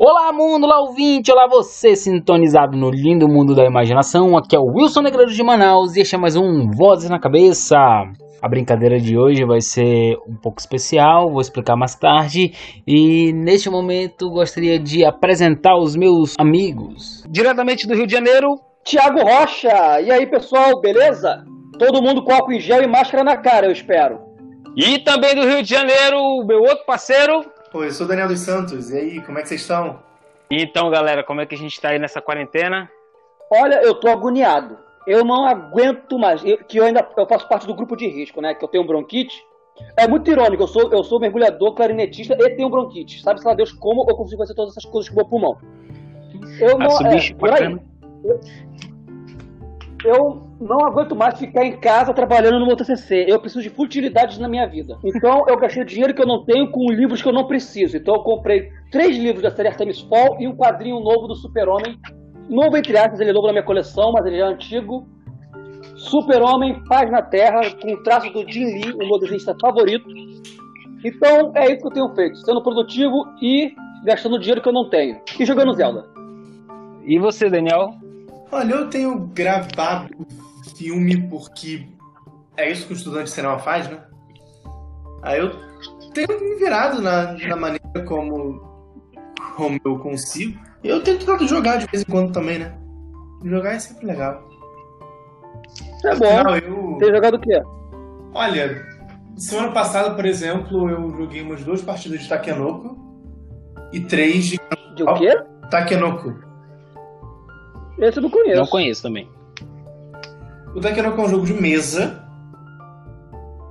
Olá mundo, olá ouvinte, olá você sintonizado no lindo mundo da imaginação. Aqui é o Wilson Negreiro de Manaus e este é mais um Vozes na Cabeça. A brincadeira de hoje vai ser um pouco especial, vou explicar mais tarde. E neste momento gostaria de apresentar os meus amigos. Diretamente do Rio de Janeiro, Tiago Rocha. E aí, pessoal, beleza? Todo mundo com álcool em gel e máscara na cara, eu espero. E também do Rio de Janeiro, meu outro parceiro. Oi, eu sou o Daniel dos Santos. E aí, como é que vocês estão? Então, galera, como é que a gente tá aí nessa quarentena? Olha, eu tô agoniado. Eu não aguento mais. Eu, que eu ainda eu faço parte do grupo de risco, né? Que eu tenho bronquite. É muito irônico, eu sou, eu sou mergulhador, clarinetista e tenho bronquite. Sabe, se lá Deus, como eu consigo fazer todas essas coisas com o meu pulmão? Eu não. É, por aí. Eu, eu não aguento mais ficar em casa trabalhando no meu TCC. Eu preciso de futilidades na minha vida. Então eu gastei dinheiro que eu não tenho com livros que eu não preciso. Então eu comprei três livros da série Artemis Fall e um quadrinho novo do Super-Homem. Novo entre aspas, ele é novo na minha coleção, mas ele é antigo. Super-Homem, Paz na Terra, com o traço do Jim Lee, o meu desenhista favorito. Então é isso que eu tenho feito, sendo produtivo e gastando dinheiro que eu não tenho. E jogando Zelda. E você, Daniel? Olha, eu tenho gravado filme porque é isso que o estudante de cinema faz, né? Aí eu tenho me virado na, na maneira como, como eu consigo. E eu tenho tentado jogar de vez em quando também, né? Jogar é sempre legal. É bom. Afinal, eu... Tem jogado o quê? Olha, semana passada, por exemplo, eu joguei umas duas partidas de Takenoko e três de. De o quê? Takenoko. Esse eu não conheço. Não conheço também. O Takenoko é um jogo de mesa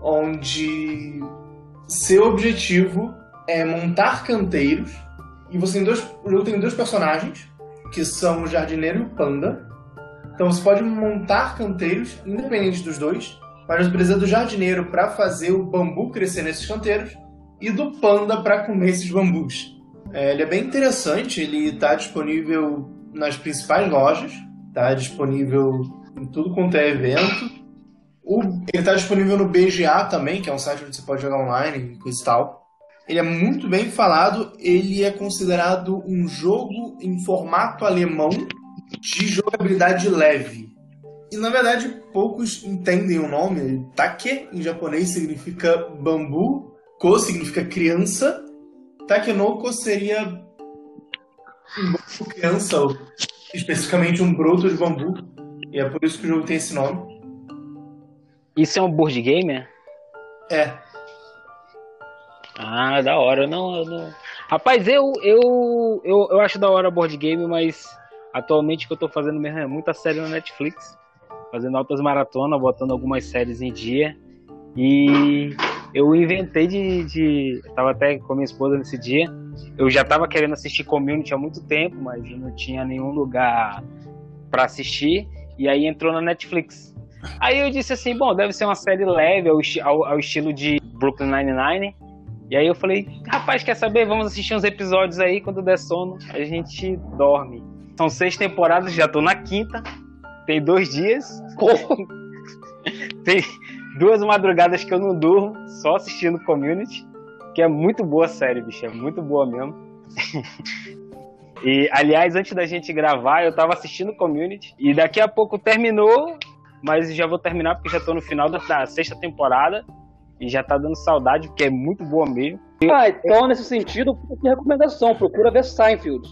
onde seu objetivo é montar canteiros e você tem dois, o jogo tem dois personagens que são o jardineiro e o panda. Então você pode montar canteiros independente dos dois, mas você precisa do jardineiro para fazer o bambu crescer nesses canteiros e do panda para comer esses bambus. É, ele é bem interessante, ele está disponível nas principais lojas, está disponível em tudo quanto é evento. O, ele está disponível no BGA também, que é um site onde você pode jogar online e coisa e tal. Ele é muito bem falado, ele é considerado um jogo em formato alemão de jogabilidade leve. E na verdade poucos entendem o nome. Take em japonês significa bambu, ko significa criança, Takenoko seria um bambu criança, ou especificamente um broto de bambu. E é por isso que o jogo tem esse nome. Isso é um board game? É. Ah, da hora. Não, não... Rapaz, eu, eu, eu, eu acho da hora board game, mas atualmente o que eu tô fazendo mesmo é muita série na Netflix. Fazendo altas maratonas, botando algumas séries em dia. E eu inventei de, de. Eu tava até com minha esposa nesse dia. Eu já tava querendo assistir Community há muito tempo, mas eu não tinha nenhum lugar para assistir. E aí entrou na Netflix. Aí eu disse assim: bom, deve ser uma série leve, ao, ao, ao estilo de Brooklyn Nine-Nine. E aí eu falei: rapaz, quer saber? Vamos assistir uns episódios aí. Quando der sono, a gente dorme. São seis temporadas, já tô na quinta. Tem dois dias. tem, duas madrugadas que eu não durmo, só assistindo Community, que é muito boa a série, bicho, é muito boa mesmo. e, aliás, antes da gente gravar, eu tava assistindo Community, e daqui a pouco terminou, mas já vou terminar porque já tô no final da, da sexta temporada, e já tá dando saudade, porque é muito boa mesmo. Ah, então nesse sentido, que recomendação, procura ver Seinfeld.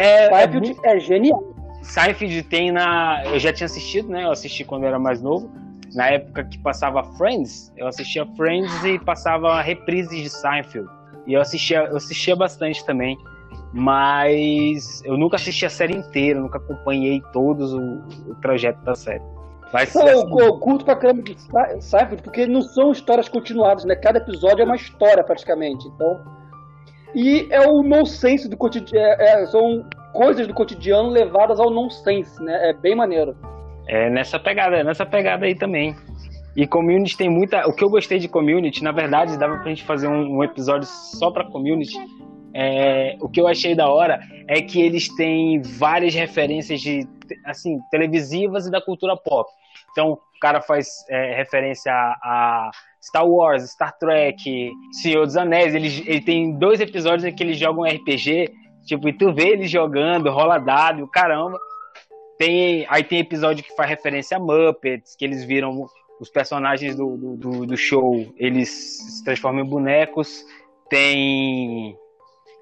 É, Seinfeld é, é genial. Seinfeld tem na. Eu já tinha assistido, né? Eu assisti quando eu era mais novo na época que passava Friends, eu assistia Friends e passava reprises de Seinfeld. E eu assistia, eu assistia bastante também. Mas eu nunca assisti a série inteira, nunca acompanhei todos o, o trajeto da série. Mas, não, eu, eu curto pra caramba de Seinfeld, porque não são histórias continuadas, né? Cada episódio é uma história praticamente. Então. E é o nonsense do cotidiano. É, é, são coisas do cotidiano levadas ao nonsense, né? É bem maneiro. É nessa pegada, é nessa pegada aí também. E Community tem muita. O que eu gostei de Community, na verdade, dava pra gente fazer um, um episódio só pra Community. É, o que eu achei da hora é que eles têm várias referências de assim televisivas e da cultura pop. Então, o cara faz é, referência a, a, Star Wars, Star Trek, Senhor dos Anéis. Ele, ele tem dois episódios em que eles jogam RPG Tipo, e tu vê eles jogando, rola dado, caramba. Tem, aí tem episódio que faz referência a Muppets, que eles viram os personagens do, do, do show, eles se transformam em bonecos. Tem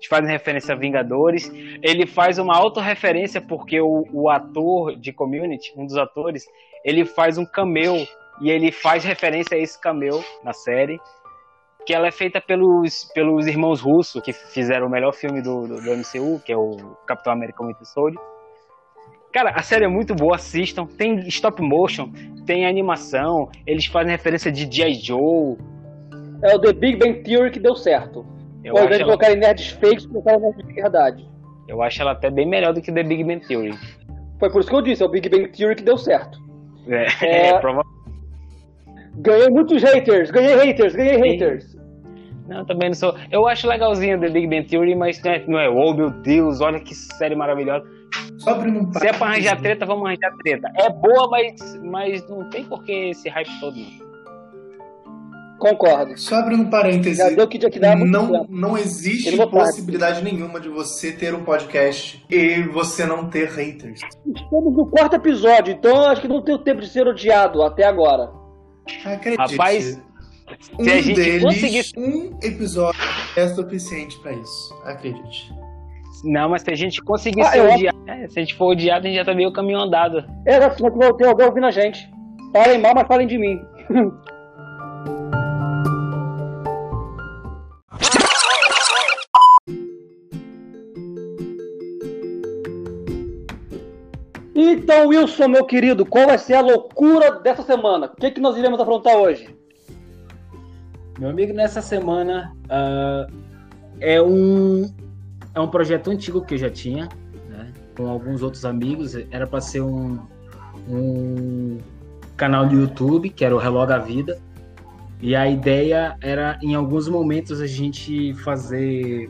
fazem referência a Vingadores. Ele faz uma autorreferência porque o, o ator de Community, um dos atores, ele faz um cameo e ele faz referência a esse cameo na série. Que ela é feita pelos, pelos irmãos russos, que fizeram o melhor filme do, do, do MCU, que é o Capitão América Soldier. Cara, a série é muito boa, assistam. Tem stop motion, tem animação, eles fazem referência de G.I. Joe. É o The Big Bang Theory que deu certo. Eu Ao invés de colocar em nerds fakes, colocaram nerds de verdade. Eu acho ela até bem melhor do que The Big Bang Theory. Foi por isso que eu disse, é o Big Bang Theory que deu certo. É, é... é provavelmente. Ganhei muitos haters, ganhei haters, ganhei haters. Não, também não sou. Eu acho legalzinho The Big Bang Theory, mas não é, não é, oh meu Deus, olha que série maravilhosa. Só abrindo um Se é pra arranjar treta, vamos arranjar treta. É boa, mas, mas não tem por que esse hype todo. Concordo. Só abrindo um parêntese. Já deu que, que dá não, não existe possibilidade nenhuma de você ter um podcast e você não ter haters. Estamos no quarto episódio, então acho que não tenho tempo de ser odiado até agora. Acredite. Rapaz, um se a gente deles, conseguisse... um episódio é suficiente para isso. Acredite. Não, mas se a gente conseguir ah, ser odiado, é, se a gente for odiado, a gente já tá meio caminho andado. É, assim, que ter alguém ouvindo a gente. Falem mal, mas falem de mim. Então, Wilson, meu querido, qual vai ser a loucura dessa semana? O que, que nós iremos afrontar hoje? Meu amigo, nessa semana uh, é um é um projeto antigo que eu já tinha, né, com alguns outros amigos. Era para ser um, um canal do YouTube, que era o Reló da Vida. E a ideia era, em alguns momentos, a gente fazer.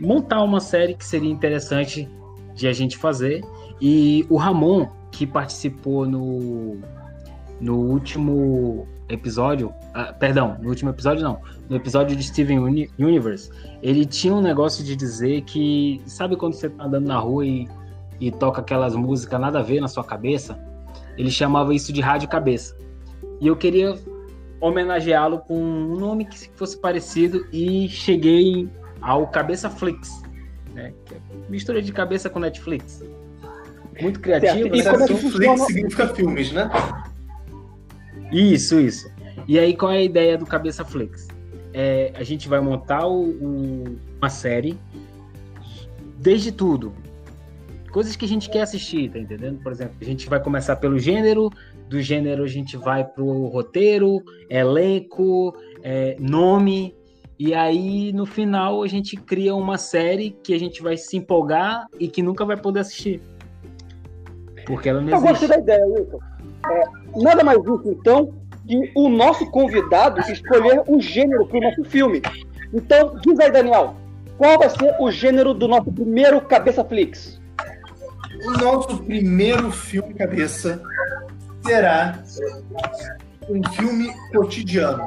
montar uma série que seria interessante de a gente fazer. E o Ramon, que participou no, no último episódio, ah, perdão, no último episódio não, no episódio de Steven Universe, ele tinha um negócio de dizer que, sabe quando você tá andando na rua e, e toca aquelas músicas nada a ver na sua cabeça? Ele chamava isso de rádio cabeça. E eu queria homenageá-lo com um nome que fosse parecido e cheguei ao Cabeça Flix, né? Que é mistura de cabeça com Netflix. Muito criativo. E como é que Flix significa filmes, né? Isso, isso. E aí, qual é a ideia do Cabeça Flix? É, a gente vai montar o, o, uma série desde tudo. Coisas que a gente quer assistir, tá entendendo? Por exemplo, a gente vai começar pelo gênero, do gênero a gente vai pro roteiro, elenco, é, nome, e aí no final a gente cria uma série que a gente vai se empolgar e que nunca vai poder assistir. Porque ela não existe. Eu gostei da ideia, Wilson. É, nada mais justo, então, que o nosso convidado escolher o gênero para o nosso filme. Então, diz aí, Daniel, qual vai ser o gênero do nosso primeiro Cabeça Flix? O nosso primeiro filme cabeça será um filme cotidiano.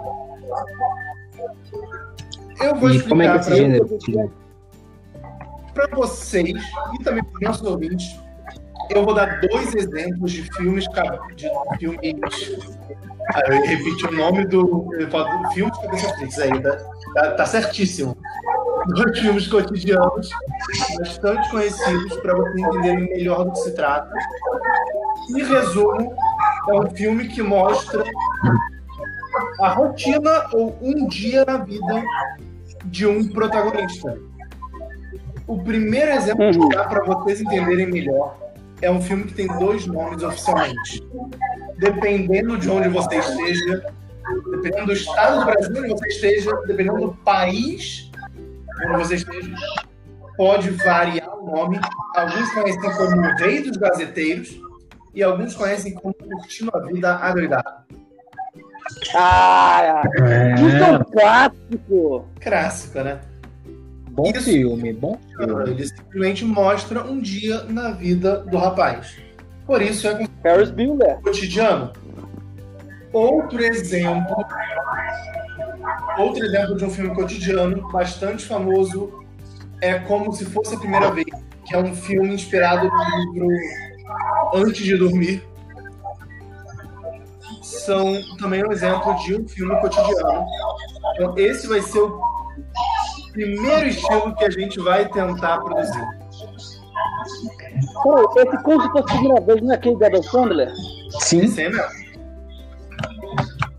Eu vou e explicar como é que esse gênero? Para vocês e também para os nossos ouvintes eu vou dar dois exemplos de filmes de filmes. Ah, eu repeti o nome do, do filme de cabeça fixa aí, tá, tá, certíssimo. Dois filmes cotidianos, bastante conhecidos, para vocês entenderem melhor do que se trata. Em resumo, é um filme que mostra a rotina ou um dia na vida de um protagonista. O primeiro exemplo que dá para vocês entenderem melhor é um filme que tem dois nomes oficialmente. Dependendo de onde você esteja, dependendo do estado do Brasil onde você esteja, dependendo do país onde você esteja, pode variar o nome. Alguns conhecem como o Rei dos Gazeteiros e alguns conhecem como Curtindo a Vida Adoidado. Ah, é. isso é um clássico! Clássico, né? Bom Isso, filme, bom filme. Ele simplesmente mostra um dia na vida do rapaz. Por isso é Ferris Bueller. cotidiano. Outro exemplo, outro exemplo de um filme cotidiano bastante famoso é como se fosse a primeira vez, que é um filme inspirado no livro Antes de Dormir. São também um exemplo de um filme cotidiano. Então, esse vai ser o primeiro estilo que a gente vai tentar produzir. Pô, esse como se fosse a primeira vez, não é aquele da Adam Sandler? Sim. É mesmo.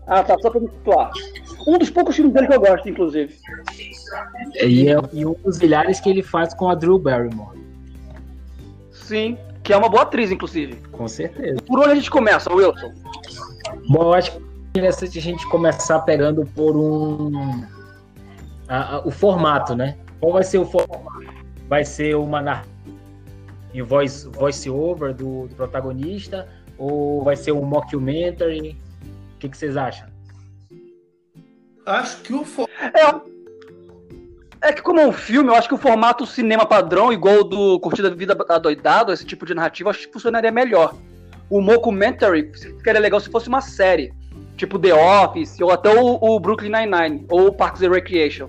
Ah, tá, só pra me situar. Um dos poucos filmes dele que eu gosto, inclusive. E, é, e um dos milhares que ele faz com a Drew Barrymore. Sim, que é uma boa atriz, inclusive. Com certeza. Por onde a gente começa, Wilson? Bom, eu acho que é interessante a gente começar pegando por um. A- a- o formato, né? Qual vai ser o formato? Vai ser uma narrativa em voice, voice over do, do protagonista? Ou vai ser um mockumentary? O que, que vocês acham? Acho que o fo- É, é que como é um filme, eu acho que o formato cinema padrão, igual o do Curtida Vida Adoidado, esse tipo de narrativa, acho que funcionaria melhor. O mockumentary ficaria legal se fosse uma série. Tipo The Office, ou até o, o Brooklyn Nine-Nine, ou o Parks and Recreation.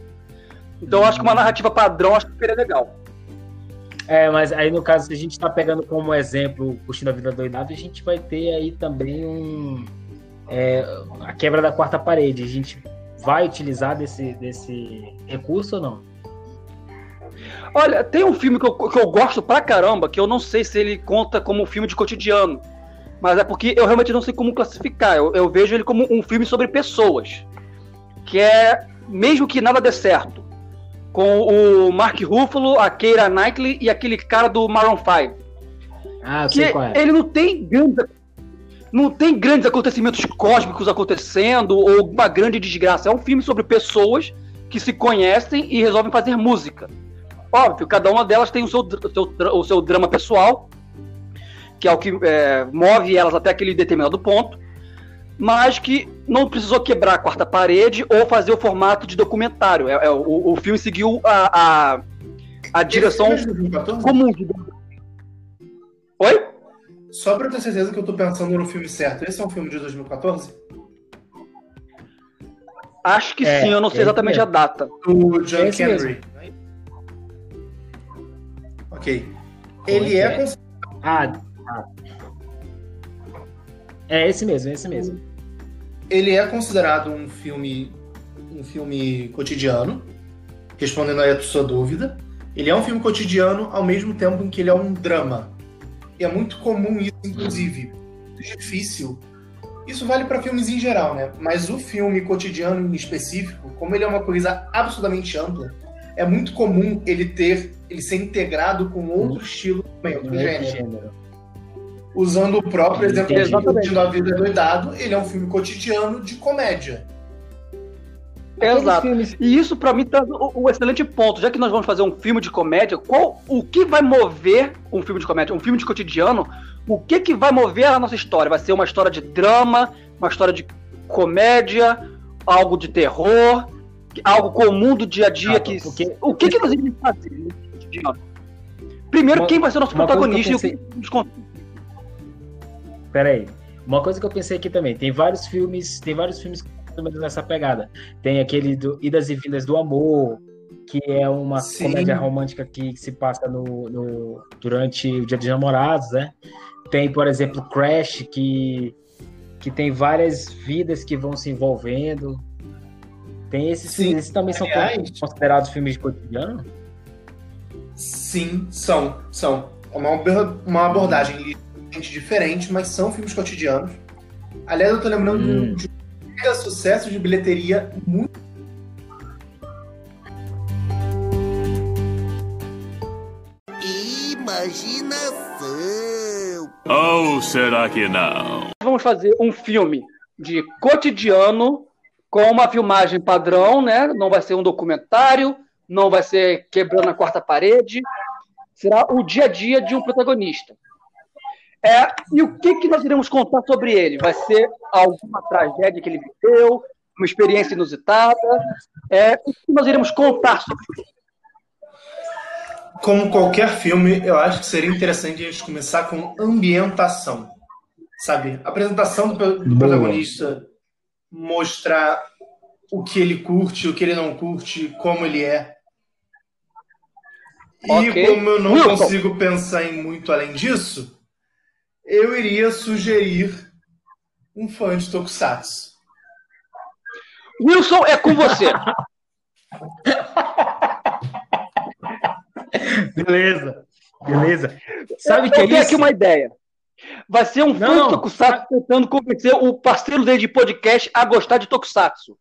Então eu acho que uma narrativa padrão, acho que ficaria legal. É, mas aí no caso, se a gente tá pegando como exemplo Curtindo a Vida Doidada, a gente vai ter aí também um. é, a quebra da quarta parede. A gente vai utilizar desse, desse recurso ou não? Olha, tem um filme que eu, que eu gosto pra caramba, que eu não sei se ele conta como um filme de cotidiano. Mas é porque eu realmente não sei como classificar. Eu, eu vejo ele como um filme sobre pessoas. Que é Mesmo que Nada Dê Certo. Com o Mark Ruffalo, a Keira Knightley e aquele cara do Maroon 5. Ah, Que sei qual é. ele não tem grandes, não tem grandes acontecimentos cósmicos acontecendo ou uma grande desgraça. É um filme sobre pessoas que se conhecem e resolvem fazer música. Óbvio, cada uma delas tem o seu, o seu, o seu drama pessoal, que é o que é, move elas até aquele determinado ponto, mas que não precisou quebrar a quarta parede ou fazer o formato de documentário. É, é, o, o filme seguiu a, a, a direção é de 2014? comum. digamos. Oi? Só pra eu ter certeza que eu tô pensando no filme certo. Esse é um filme de 2014? Acho que É, sim, eu não sei é exatamente a data. Do John É Henry. Ok. Ele é, é? cons- Ah, ah. É esse mesmo, é esse mesmo. ele é considerado um filme um filme cotidiano, respondendo aí a sua dúvida. Ele é um filme cotidiano ao mesmo tempo em que ele é um drama. E é muito comum isso, inclusive. Muito difícil. Isso vale para filmes em geral, né? Mas o filme cotidiano em específico, como ele é uma coisa absolutamente ampla, é muito comum ele ter, ele ser integrado com outro estilo também, outro gênero. gênero. Usando o próprio exemplo de Exatamente. A Vida Doidado, ele é um filme cotidiano de comédia. Exato. E isso pra mim traz o, o excelente ponto. Já que nós vamos fazer um filme de comédia, qual o que vai mover um filme de comédia, um filme de cotidiano? O que que vai mover a nossa história? Vai ser uma história de drama, uma história de comédia, algo de terror, algo comum do dia a dia Ah, que porque- o que que nós iremos fazer no cotidiano? Primeiro, Uma- quem vai ser o nosso protagonista que e o que nos Peraí. Uma coisa que eu pensei aqui também, tem vários filmes, tem vários filmes nessa pegada. Tem aquele do Idas e Vindas do Amor, que é uma Sim. comédia romântica que se passa no, no- durante o Dia dos Namorados, né? Tem, por exemplo, Crash, que, que tem várias vidas que vão se envolvendo. Tem esses Sim. filmes, esses também são Aliás- considerados filmes de cotidiano? Sim, são. São. É uma, uma abordagem ligeiramente diferente, mas são filmes cotidianos. Aliás, eu tô lembrando de um- Hum. de um mega sucesso de bilheteria muito. Imaginação. Ou será que não? vamos fazer um filme de cotidiano com uma filmagem padrão, né? Não vai ser um documentário, não vai ser quebrando a quarta parede. Será o dia a dia de um protagonista. É, e o que, que nós iremos contar sobre ele? Vai ser alguma tragédia que ele viveu, uma experiência inusitada? É, o que nós iremos contar sobre ele? Como qualquer filme, eu acho que seria interessante a gente começar com ambientação. Sabe? A apresentação do, do protagonista, mostrar o que ele curte, o que ele não curte, como ele é. E como eu não Wilson. consigo pensar em muito além disso, eu iria sugerir um fã de Tokusatsu. Wilson, é com você. Beleza. Beleza. Sabe o que é Eu tenho isso? aqui uma ideia. Vai ser um fã Não. de Tokusatsu tentando convencer o parceiro dele de podcast a gostar de Tokusatsu.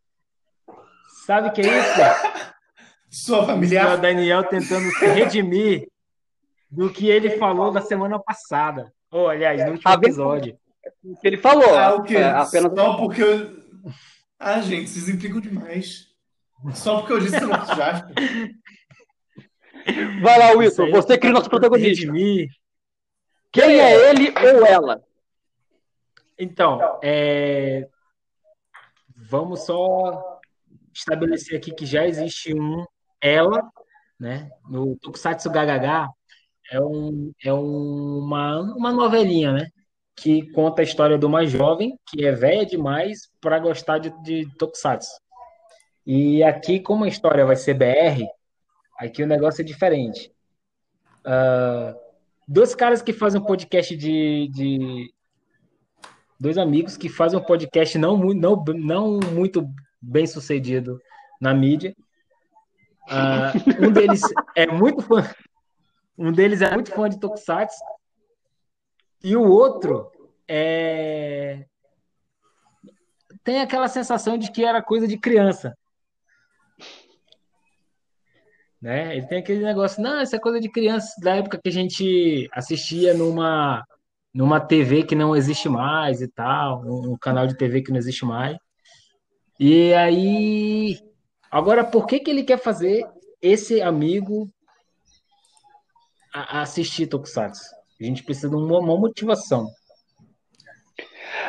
Sabe o que é isso? Sua É o familiar? Daniel tentando se redimir do que ele falou na semana passada. Ou, aliás, no último episódio. O que ele falou. Ah, o quê? é, apenas... Só porque eu. Ah, gente, vocês implicam demais. Só porque eu disse que eu não Jasper. Vai lá, Wilson. Você que é o nosso protagonista. Quem é ele ou ela? Então, é, vamos só estabelecer aqui que já existe um ela, né? No Tokusatsu GHH é, um, é uma, uma novelinha, né? Que conta a história de uma jovem que é velha demais para gostar de, de Tokusatsu. E aqui, como a história vai ser BR, aqui o negócio é diferente. Ah, dois caras que fazem um podcast de, de, dois amigos que fazem um podcast não, não, não muito bem sucedido na mídia. Ah, um deles é muito fã, um deles é muito fã de Tokusatsu e o outro é tem aquela sensação de que era coisa de criança. Né? Ele tem aquele negócio, não, isso é coisa de criança da época que a gente assistia numa numa TV que não existe mais e tal, um canal de TV que não existe mais. E aí, agora por que que ele quer fazer esse amigo a- a assistir Tokusatsu? A gente precisa de uma, uma motivação.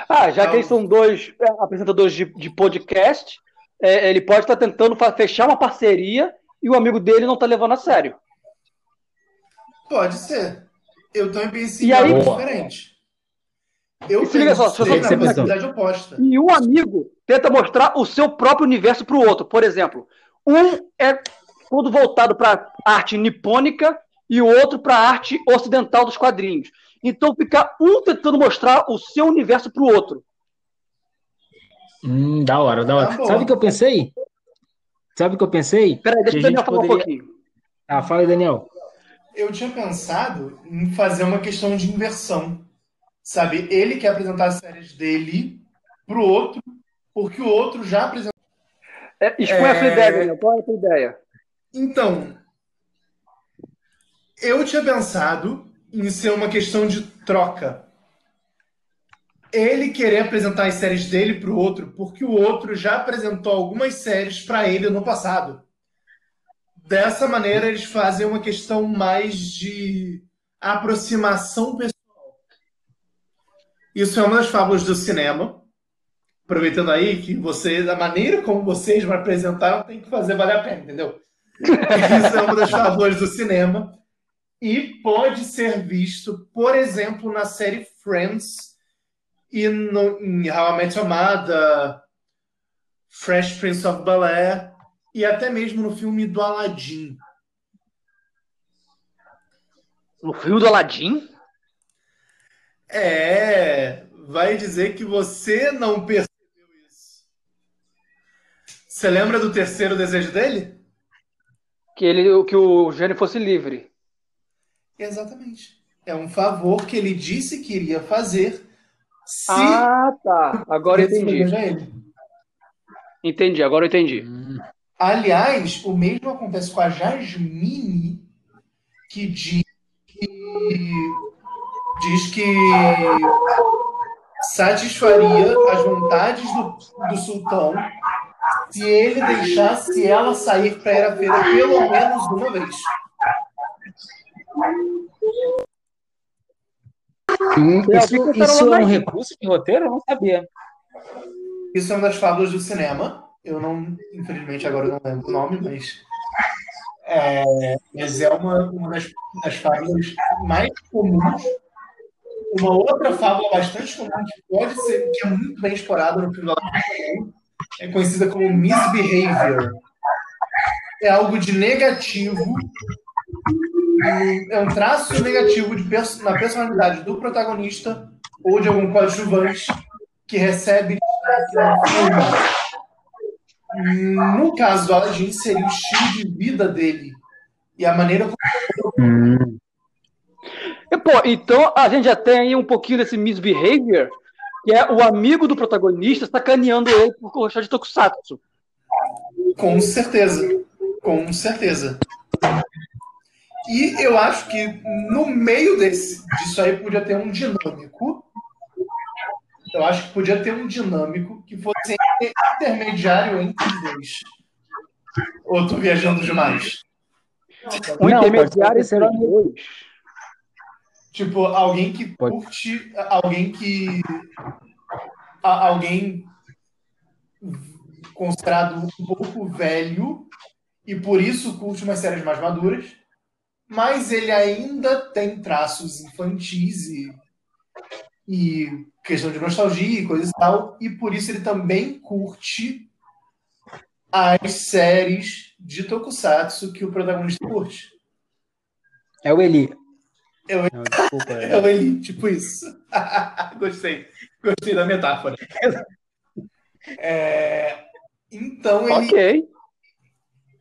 Ah, já que eles são dois é, apresentadores de, de podcast, é, ele pode estar tentando fa- fechar uma parceria e o amigo dele não está levando a sério. Pode ser. Eu também pensei E em aí- Boa. diferente. Eu E se liga só, deixa eu na possibilidade oposta. E um amigo tenta mostrar o seu próprio universo para o outro. Por exemplo, um é todo voltado para arte nipônica e o outro para arte ocidental dos quadrinhos. Então fica um tentando mostrar o seu universo para o outro. Hum, da hora, da hora. Tá. Sabe o que eu pensei? Sabe o que eu pensei? Peraí, deixa Que o a Daniel falar um poderia- pouquinho. Ah, fala aí, Daniel. Eu tinha pensado em fazer uma questão de inversão. Sabe? Ele quer apresentar as séries dele pro outro, porque o outro já apresentou. É, expõe a sua É. ideia, Daniel. Qual é a sua ideia? Então, eu tinha pensado em ser uma questão de troca. Ele querer apresentar as séries dele pro outro, porque o outro já apresentou algumas séries para ele no passado. Dessa maneira, eles fazem uma questão mais de aproximação pessoal. Isso é uma das fábulas do cinema. Aproveitando aí que vocês, a maneira como vocês me apresentaram tem que fazer valer a pena, entendeu? Isso é uma das fábulas do cinema. E pode ser visto, por exemplo, na série Friends e no, em How I Met Your Mother, Fresh Prince of Bel-Air e até mesmo no filme do Aladdin. No filme do Aladdin? É, vai dizer que você não percebeu isso. Você lembra do terceiro desejo dele? Que, ele, que o gênio fosse livre. Exatamente. É um favor que ele disse que iria fazer se Ah, tá. Agora entendi. Entendi, agora eu entendi. Hum, Aliás, o mesmo acontece com a Jasmine, que diz que, diz que satisfaria as vontades do, do sultão se ele deixasse ela sair para à feira pelo menos uma vez. Hum, isso isso é um recurso de roteiro? Eu não sabia. Isso é uma das fábulas do cinema. Eu não, infelizmente, agora eu não lembro o nome, mas. É, mas é uma, uma das, das fábulas mais comuns. Uma outra fábula bastante comum que pode ser, que é muito bem explorada no filme é conhecida como misbehavior. É algo de negativo é um traço negativo de perso- na personalidade do protagonista ou de algum coadjuvante que recebe no caso do Aladdin, seria o estilo de vida dele e a maneira como E, pô, então a gente já tem aí um pouquinho desse misbehavior, que é o amigo do protagonista sacaneando ele por gostar de Tokusatsu. Com certeza. Com certeza. E eu acho que no meio desse, disso aí podia ter um dinâmico. Eu acho que podia ter um dinâmico que fosse intermediário entre os dois. Ou tô viajando demais? Um Não, intermediário ser entre os dois. Tipo, alguém que Pode. curte. Alguém que. a- Alguém considerado um pouco velho e por isso curte umas séries mais maduras, mas ele ainda tem traços infantis e, e questão de nostalgia e coisas e tal, e por isso ele também curte as séries de Tokusatsu que o protagonista curte. É o Eli. É o Não, desculpa. é. É o Eli, tipo isso. Gostei. Gostei da metáfora. É, então, ele,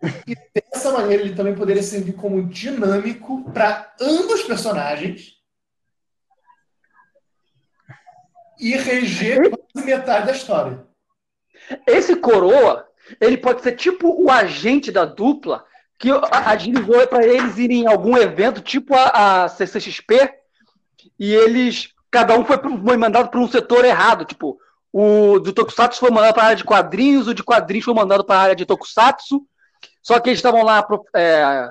Ok. dessa maneira, ele também poderia servir como dinâmico para ambos os personagens e reger quase metade da história. Esse coroa, ele pode ser tipo o agente da dupla que a- agilizou para eles irem em algum evento, tipo a, a CCXP, e eles, cada um foi, foi mandado para um setor errado, tipo, o do Tokusatsu foi mandado para a área de quadrinhos, o de quadrinhos foi mandado para a área de Tokusatsu, só que eles estavam lá é,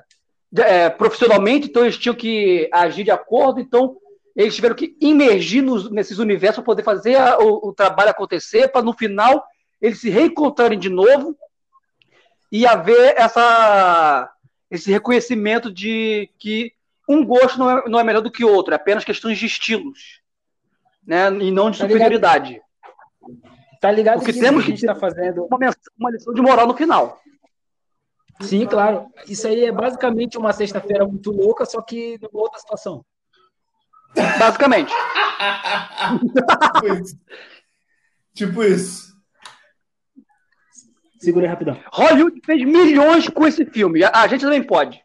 é, profissionalmente, então eles tinham que agir de acordo, então eles tiveram que imergir nos- nesses universos para poder fazer a- o, o trabalho acontecer, para no final eles se reencontrarem de novo e haver essa, esse reconhecimento de que um gosto não é, não é melhor do que o outro, é apenas questões de estilos, né? E não de Tá ligado? superioridade. Tá ligado Porque que temos a gente que- tá fazendo. Uma lição de moral no final. Sim, claro. Isso aí é basicamente uma sexta-feira muito louca, só que numa outra situação. Basicamente. tipo isso. Tipo isso. Segura aí rapidão. Hollywood fez milhões com esse filme. A, a gente também pode.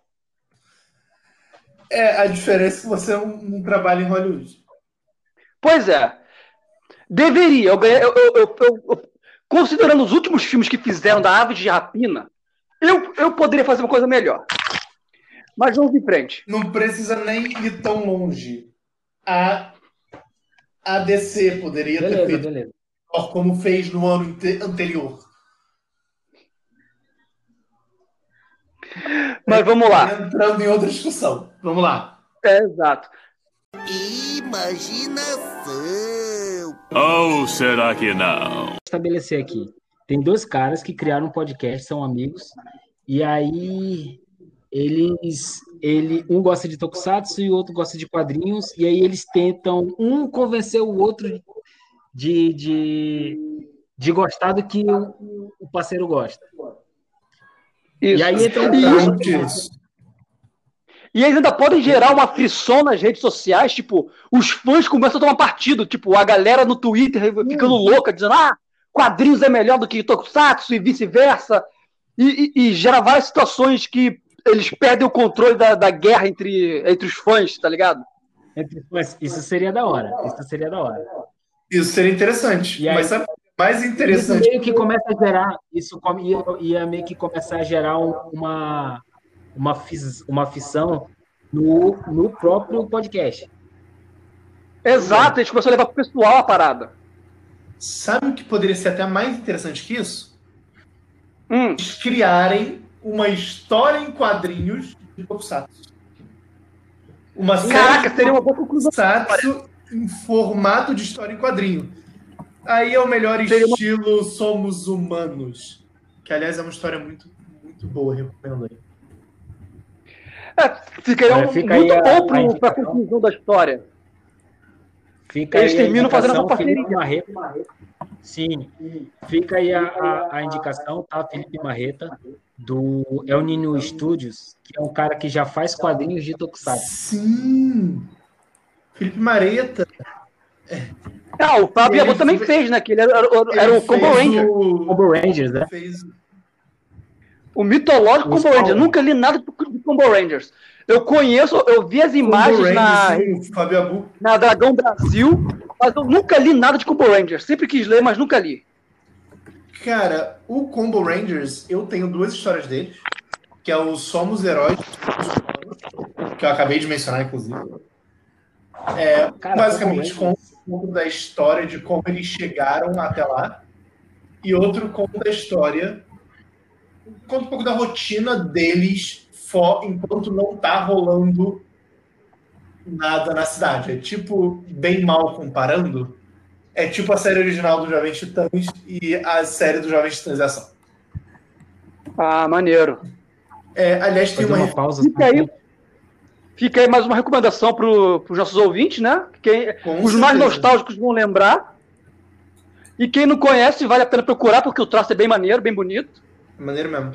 É a diferença é que você não, não trabalha em Hollywood. Pois é. Deveria. Eu, eu- eu- eu- eu- eu- considerando os últimos filmes que fizeram da Aves de Rapina, eu, eu poderia fazer uma coisa melhor. Mas vamos em frente. Não precisa nem ir tão longe. A, a DC poderia ter Beleza, feito beleza. melhor como fez no ano ante- anterior. Mas vamos lá. Entrando em outra discussão. Vamos lá. É, exato. Imaginação. Ou será que não? estabelecer aqui. Tem dois caras que criaram um podcast, são amigos, e aí eles, ele, um gosta de tokusatsu e o outro gosta de quadrinhos, e aí eles tentam um convencer o outro de, de, de gostar do que o, o parceiro gosta. Isso. E aí entra um E isso. E eles ainda podem gerar uma frição nas redes sociais, tipo, os fãs começam a tomar partido, tipo, a galera no Twitter ficando louca, dizendo, ah, quadrinhos é melhor do que Tokusatsu e vice-versa, e, e- e gera várias situações que eles perdem o controle da, da guerra entre, entre os fãs, tá ligado? Entre fãs. Isso seria da hora. Isso seria da hora. Isso seria interessante. E aí- Mas sabe é mais Isso interessante? meio que começa a gerar, isso come- ia, ia meio que começar a gerar um- uma, uma, fis, uma fissão no, no próprio podcast. Exato, eles começam a levar pro pessoal a parada. Sabe o que poderia ser até mais interessante que isso? Hum, Eles criarem uma história em quadrinhos de Tokusatsu. Uma caraca, seria uma boa conclusão. Tokusatsu em formato de história em quadrinho. Aí é o melhor Seria uma- estilo Somos Humanos. Que, aliás, é uma história muito, muito boa, recomendo aí. É, ficaria Olha, um- fica aí muito a- bom a pra indicação. conclusão da história. Fica Eles aí a terminam fazendo indicação, uma parceria. Felipe Marreta. Sim, fica aí a, a, a indicação, tá? Felipe Marreta. do El Nino Studios, que é um cara que já faz quadrinhos de Tokusatsu. Sim! Felipe Mareta. Ah, o Fábio Yabu também fez- fez, né? Que ele era, era- era Ele o Combo Ranger. o- Combo Rangers, né? fez- O mitológico Os Combo Ranger. Power. Nunca li nada do Combo Rangers. Eu conheço, eu vi as imagens na, na Dragão Brasil, mas eu nunca li nada de Combo Rangers. Sempre quis ler, mas nunca li. Cara, o Combo Rangers, eu tenho duas histórias deles, que é o Somos Heróis, que eu acabei de mencionar, inclusive. É, Cara, basicamente conta um pouco da história de como eles chegaram até lá, e outro conta da história, conta um pouco da rotina deles enquanto não tá rolando nada na cidade. É tipo, bem mal comparando, é tipo a série original do Jovens Titãs e a série do Jovens Titãs de Ação. Ah, maneiro. É, aliás, tem uma, uma pausa. Fica aí, fica aí mais uma recomendação para os nossos ouvintes, né? Quem, Com os mais certeza. nostálgicos vão lembrar. E quem não conhece, vale a pena procurar, porque o traço é bem maneiro, bem bonito. Maneiro mesmo.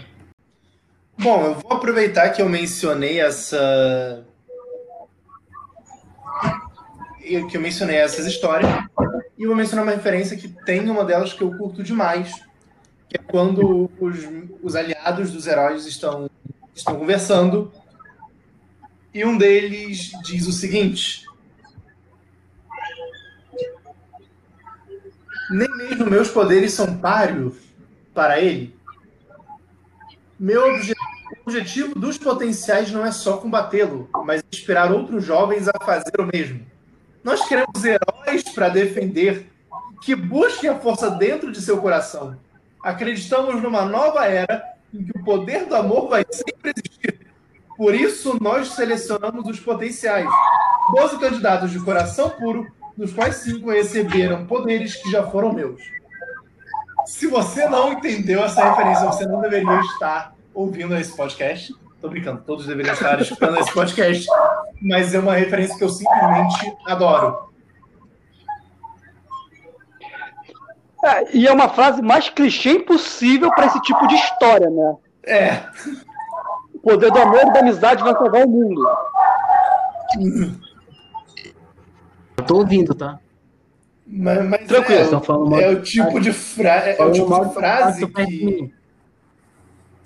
Bom, eu vou aproveitar que eu mencionei essa. Que eu mencionei essas histórias. E vou mencionar uma referência que tem uma delas que eu curto demais. Que é quando os, os aliados dos heróis estão, estão conversando. E um deles diz o seguinte: Nem mesmo meus poderes são páreos para ele. Meu obje- objetivo dos potenciais não é só combatê-lo, mas inspirar outros jovens a fazer o mesmo. Nós queremos heróis para defender, que busquem a força dentro de seu coração. Acreditamos numa nova era em que o poder do amor vai sempre existir. Por isso, nós selecionamos os potenciais. Doze candidatos de coração puro, dos quais cinco receberam poderes que já foram meus. Se você não entendeu essa referência, você não deveria estar ouvindo esse podcast. Tô brincando, todos deveriam estar escutando esse podcast. Mas é uma referência que eu simplesmente adoro. É, e é uma frase mais clichê impossível para esse tipo de história, né? É, O poder do amor e da amizade vai salvar o mundo. Eu tô ouvindo, tá? Mas, mas Tranquilo, é, falando mal é o tipo de, fra é, é o tipo mal de frase que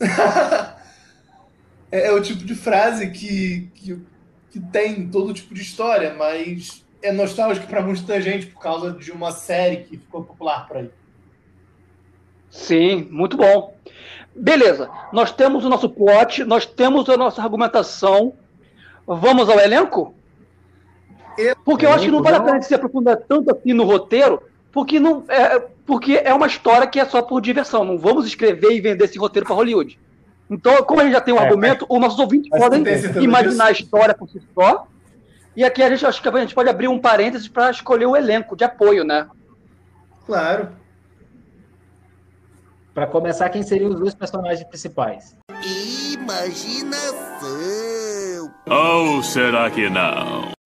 é, é o tipo de frase que, que, que tem todo tipo de história, mas é nostálgico para muita gente por causa de uma série que ficou popular por aí. Sim, muito bom. Beleza, nós temos o nosso plot, nós temos a nossa argumentação. Vamos ao elenco? Porque eu acho que não vale a pena se aprofundar tanto assim no roteiro, porque, não, é, porque é uma história que é só por diversão. Não vamos escrever e vender esse roteiro para Hollywood. Então, como a gente já tem um É, argumento, os nossos ouvintes podem imaginar a história por si só. E aqui a gente acho que a gente pode abrir um parênteses para escolher o elenco de apoio, né? Claro. Pra começar, quem seriam os dois personagens principais? Imaginação. Ou será que não?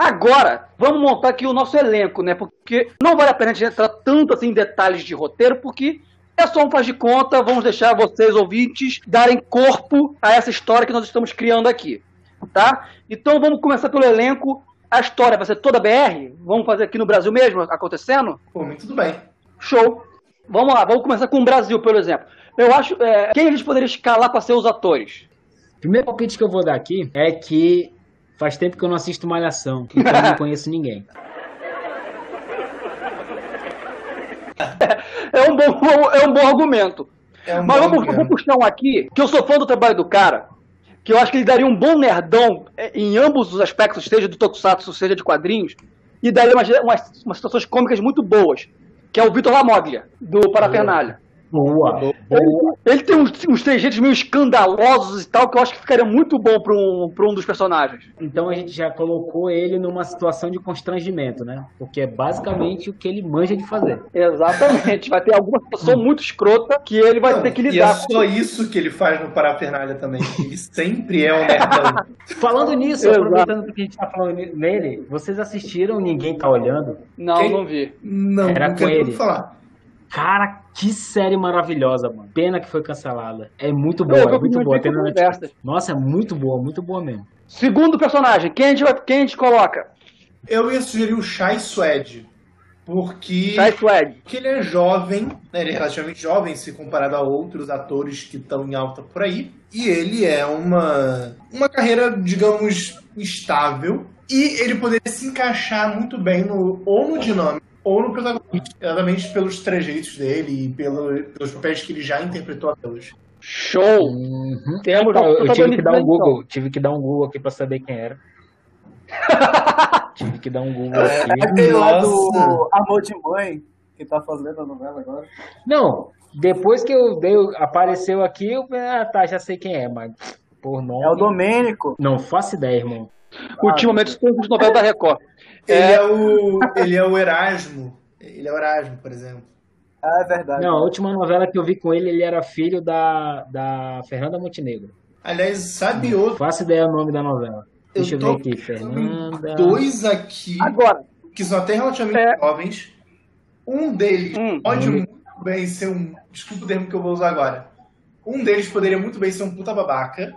Agora, vamos montar aqui o nosso elenco, né? Porque não vale a pena a gente entrar tanto assim em detalhes de roteiro, porque é só um faz de conta, vamos deixar vocês, ouvintes, darem corpo a essa história que nós estamos criando aqui, tá? Então vamos começar pelo elenco. A história vai ser toda BR? Vamos fazer aqui no Brasil mesmo, acontecendo? Mim, tudo bem. Show! Vamos lá, vamos começar com o Brasil, por exemplo. Eu acho. é, quem a gente poderia escalar para ser os atores? O primeiro palpite que eu vou dar aqui é que faz tempo que eu não assisto Malhação, então eu não conheço ninguém. É um bom, é um bom argumento. É um Mas bom vamos, vou puxar um aqui, que eu sou fã do trabalho do cara, que eu acho que ele daria um bom nerdão eh, em ambos os aspectos, seja do Tokusatsu, seja de quadrinhos, e daria umas, umas, umas situações cômicas muito boas, que é o Vitor Lamoglia, do Parafernália. Boa! Ele, ele tem uns, uns trejeitos meio escandalosos e tal, que eu acho que ficaria muito bom para um, pra um dos personagens. Então a gente já colocou ele numa situação de constrangimento, né? Porque é basicamente o que ele manja de fazer. Exatamente. Vai ter alguma situação muito escrota que ele vai Não, ter que e é lidar só isso que ele faz no Parafernália também. Ele sempre é um nerdão. Falando nisso, Exato. aproveitando que a gente tá falando nele, vocês assistiram Ninguém Tá Olhando? Não, Quem? não vi. Não, Era não com ele. falar. Cara, Que série maravilhosa, mano. Pena que foi cancelada. É muito Eu boa, é muito boa. Tem. Nossa, é muito boa, muito boa mesmo. Segundo personagem, quem a gente, quem a gente coloca? Eu ia sugerir o Shai Suede. Porque, Shai Swag. porque ele é jovem, né, ele é relativamente jovem se comparado a outros atores que estão em alta por aí. E ele é uma, uma carreira, digamos, estável. E ele poderia se encaixar muito bem no, ou no dinâmico ou no protagonista, exatamente pelos trejeitos dele e pelo, pelos papéis que ele já interpretou até hoje. Show! Uhum. Temos Eu, eu tive que dar um Google, tive que dar um Google aqui pra saber quem era. tive que dar um Google aqui. É aquele lá do. Amor de Mãe, que tá fazendo a novela agora. Não, depois que eu dei, apareceu aqui, eu ah, tá, já sei quem é, mas por nome. É o Domênico. Não faço ideia, irmão. Ultimamente estou com novela da Record. Ele É. é, o, ele é o Erasmo. Ele é o Erasmo, por exemplo. Ah, é verdade. Não, a última novela que eu vi com ele, ele era filho da, da Fernanda Montenegro. Aliás, sabe outro? Faço ideia o nome da novela. Eu Deixa eu, ver aqui, Fernanda. Dois aqui Agora, que são até relativamente É. jovens. Um deles Hum. pode Hum. muito bem ser um. Desculpa o termo que eu vou usar agora. Um deles poderia muito bem ser um puta babaca.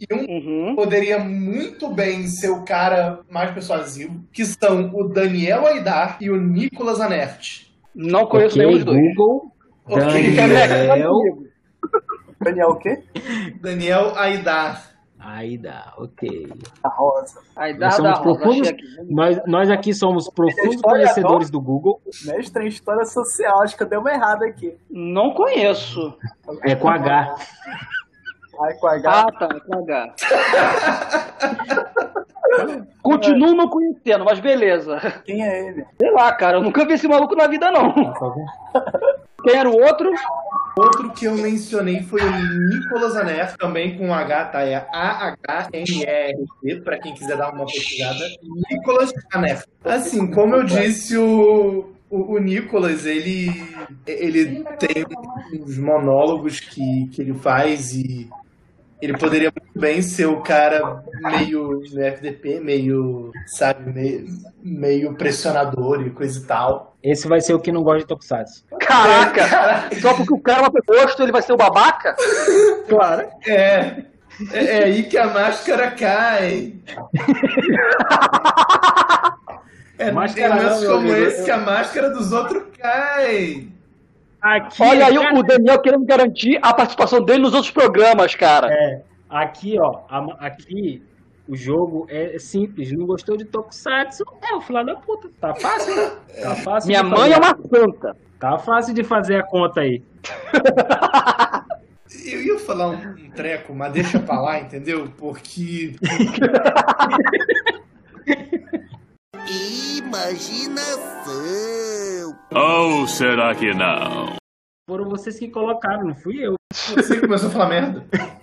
E um uhum. poderia muito bem ser o cara mais persuasivo, que são o Daniel Aidar e o Nicolas Anert. não conheço Ok, nenhum dos dois. Google. Ok, Daniel. Daniel o quê? Daniel Aidar. Aí dá, ok. A Rosa. Aí Nós somos profundos, aqui. nós, nós aqui somos profundos conhecedores do Google. Mestre em História Social. Acho que eu dei uma errada aqui. Não conheço. É com H. Ai, com H. Ah, tá, com H. Continuo não conhecendo, mas beleza. Quem é ele? Sei lá, cara, eu nunca vi esse maluco na vida, não. Tá? Quem era o outro? Outro que eu mencionei foi o Nicolas Anert, também com H, tá? É A-H-N-E-R-T, pra quem quiser dar uma pesquisada. Nicolas Anert. Assim, como eu disse, o, o, o Nicolas, ele, ele tem uns monólogos que, que ele faz e ele poderia muito bem ser o cara meio FDP, meio, sabe, meio, meio pressionador e coisa e tal. Esse vai ser o que não gosta de Tokusatsu. Caraca! Só porque o cara é uma gosto, ele vai ser o babaca? Claro. É. É, é aí que a máscara cai. É Máscara momentos não, como amigo, esse que a máscara dos outros cai. Aqui, Olha aí cara, o Daniel querendo garantir a participação dele nos outros programas, cara. É, aqui, ó, a- aqui o jogo é simples. Não gostou de Tokusatsu? É o filho da puta. Tá fácil? Tá fácil. Minha mãe fazer. é uma santa. Tá fácil de fazer a conta aí. Eu ia falar um, um treco, mas deixa pra lá, entendeu? Porque Imaginação. Ou será que não? Foram vocês que colocaram, não fui eu. você que começou a falar merda.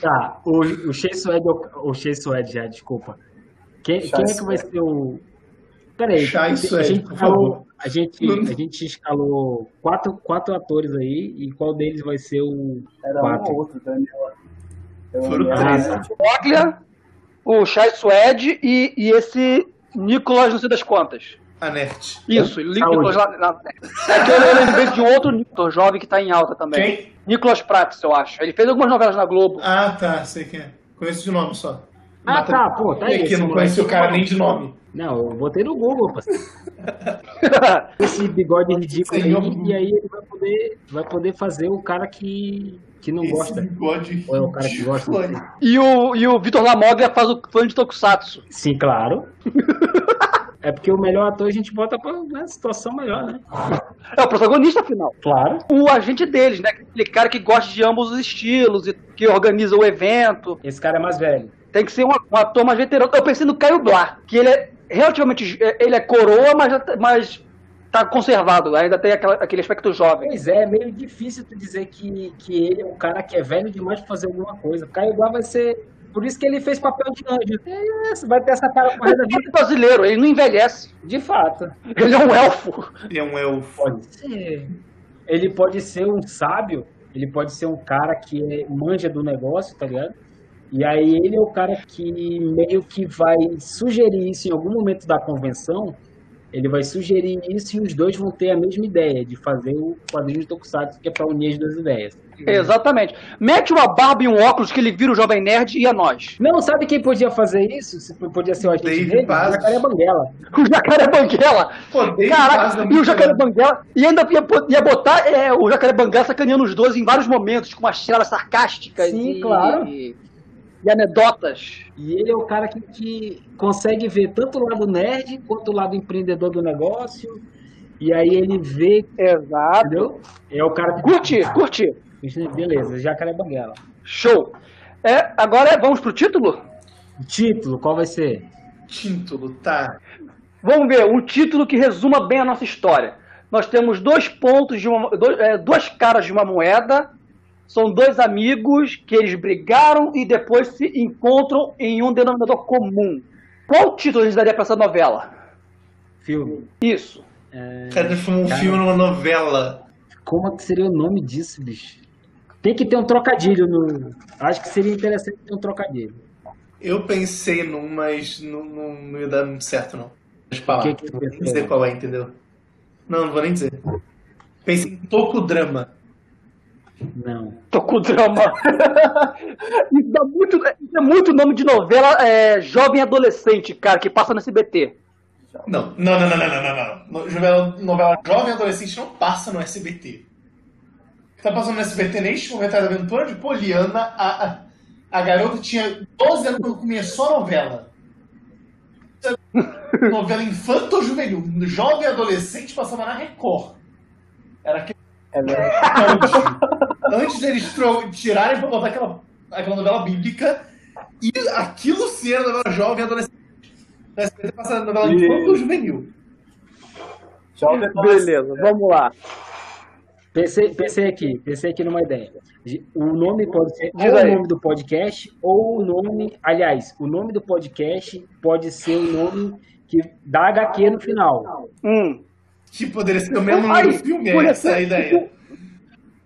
Tá, o, o Shea Suede, o Shea Suede já, desculpa. Quem, quem é que vai ser o. Peraí, Shea a, a Suede, gente por falou, favor. a gente, a gente escalou quatro, quatro atores aí, e qual deles vai ser o Era um quatro? ou outro, Daniel. Foram Daniel. três. Ah, tá. Oglia, o Chai Suede e, e esse Nicolas, não sei das quantas. Anert. Isso, Saúde. Nicolas lá. lá- É que eu lembrei de um outro Nicolas jovem que tá em alta também. Quem? Nicolas Prates, eu acho. Ele fez algumas novelas na Globo. Ah, tá, sei quem é. Conheço de nome só. Ah, tá, pô, tá aí. E aqui, esse não conheci o cara nem de nome. Não, eu botei no Google, parceiro. Esse bigode ridículo Senhor. aí, e aí ele vai poder, vai poder fazer o cara que, que não Esse gosta. bigode Ou é o cara que gosta? e o, e o Vitor Lamoglia faz o fã de Tokusatsu. Sim, claro. É porque o melhor ator a gente bota pra né, situação melhor, né? É o protagonista, afinal. Claro. O agente deles, né? Aquele cara que gosta de ambos os estilos e que organiza o evento. Esse cara é mais velho. Tem que ser um, um ator mais veterano. Eu pensei no Caio Blá, que ele é relativamente. Ele é coroa, mas, tá- mas tá conservado. Ainda tem aquela- aquele aspecto jovem. Pois é, é meio difícil tu dizer que, que ele é um cara que é velho demais pra fazer alguma coisa. Caio Blá vai ser. Por isso que ele fez papel de anjo. É, vai ter essa cara corrida da vida. Ele é brasileiro, ele não envelhece. De fato. Ele é um elfo. Ele é um elfo. Pode ser. Ele pode ser um sábio, ele pode ser um cara que é- manja do negócio, tá ligado? E aí ele é o cara que meio que vai sugerir isso em algum momento da convenção, ele vai sugerir isso e os dois vão ter a mesma ideia de fazer o quadrinho de Tokusatsu, que é pra unir as duas ideias. Exatamente. Mete uma barba e um óculos que ele vira o Jovem Nerd e é nós. Não, sabe quem podia fazer isso? Se Podia ser o agente Dave dele? O. Jacaré Banguela. O Jacaré Banguela. Pô, Caraca, é e o Jacaré. Banguela. E ainda ia, ia botar é, o Jacaré Banguela sacaneando os dois em vários momentos, com umas tiradas sarcásticas Sim, e, claro. e, e anedotas. E ele é o cara que, que consegue ver tanto o lado nerd quanto o lado empreendedor do negócio. E aí ele vê, Exato. entendeu? É o cara que. Curti, curti. Beleza, Jacaré Banguela. Show. É, agora é- vamos pro título? O título, qual vai ser? Título, tá. Vamos ver, um título que resuma bem a nossa história. Nós temos dois pontos de uma, dois- é, duas caras de uma moeda. São dois amigos que eles brigaram e depois se encontram em um denominador comum. Qual título a gente daria para essa novela? Filme. Isso. Cara, transformou um Cara. filme numa novela. Como é que seria o nome disso, bicho? Tem que ter um trocadilho no. Acho que seria interessante ter um trocadilho. Eu pensei num, mas não, não, não ia dar muito certo, não. Que que Não vou nem dizer qual é, entendeu? Não, não vou nem dizer. Pensei em Tokudrama. Não. Tokudrama. isso, dá muito, isso é muito nome de novela é, jovem adolescente, cara, que passa no SBT. Não, não, não, não, não, não, não. Novela, novela Jovem Adolescente não passa no SBT. Tá passando no SBT neste momento é a aventura de Poliana. A, a, a garota tinha 12 anos quando começou a novela. novela infanto-juvenil. Jovem Adolescente passava na Record. Era aquele antes, antes deles tirarem pra botar aquela, aquela novela bíblica. E aquilo sim era novela Jovem Adolescente. No SBT passava a novela E- infanto-juvenil. Jovem Beleza, vamos lá. Pensei, pensei aqui, pensei aqui numa ideia. O nome pode ser Diz ou aí. o nome do podcast, ou o nome. Aliás, o nome do podcast pode ser o nome que dá HQ no final. Hum. Que poderia ser o mesmo nome do filme, essa é a ideia.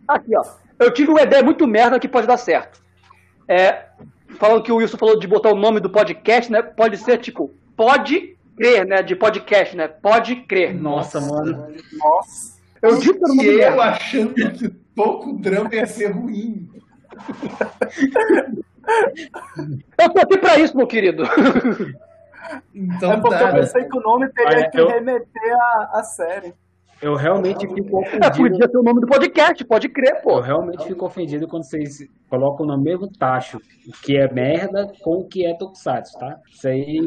Aqui, ó. Eu tive uma ideia muito merda que pode dar certo. É, falando que o Wilson falou de botar o nome do podcast, né? Pode ser tipo, pode crer, né? De podcast, né? Pode crer. Nossa, mano. Nossa. Eu disse que era o nome E eu merda. achando que pouco drama ia ser ruim. Eu tô aqui pra isso, meu querido. Então é porque eu tá. pensei que o nome teria Olha, que eu- remeter à série. Eu realmente fico É, ofendido. podia ser o nome do podcast, pode crer, Eu pô. realmente fico ofendido quando vocês colocam no mesmo tacho o que é merda com o que é Tokusatsu, tá? Isso aí.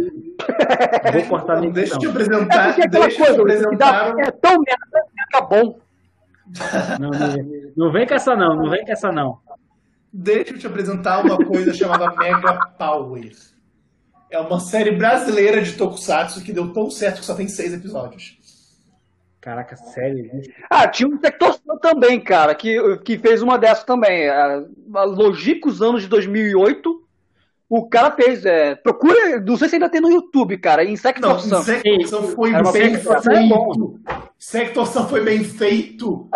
Vou cortar Então, deixa eu te. É apresentar. aquela deixa eu te coisa, que dá, apresentar. é tão merda que fica bom. Não, não, não vem com essa não, não vem com essa não. Deixa eu te apresentar uma coisa chamada Mega Power. É uma série brasileira de Tokusatsu que deu tão certo que só tem seis episódios. Caraca, sério. Ah, tinha um Tectosan também, cara, que, que fez uma dessas também. A longínquos anos de 2008, o cara fez. É, procura, não sei se ainda tem no YouTube, cara, Não, Insectosan. Insectosan foi bem é bom. feito. Insectosan foi bem feito.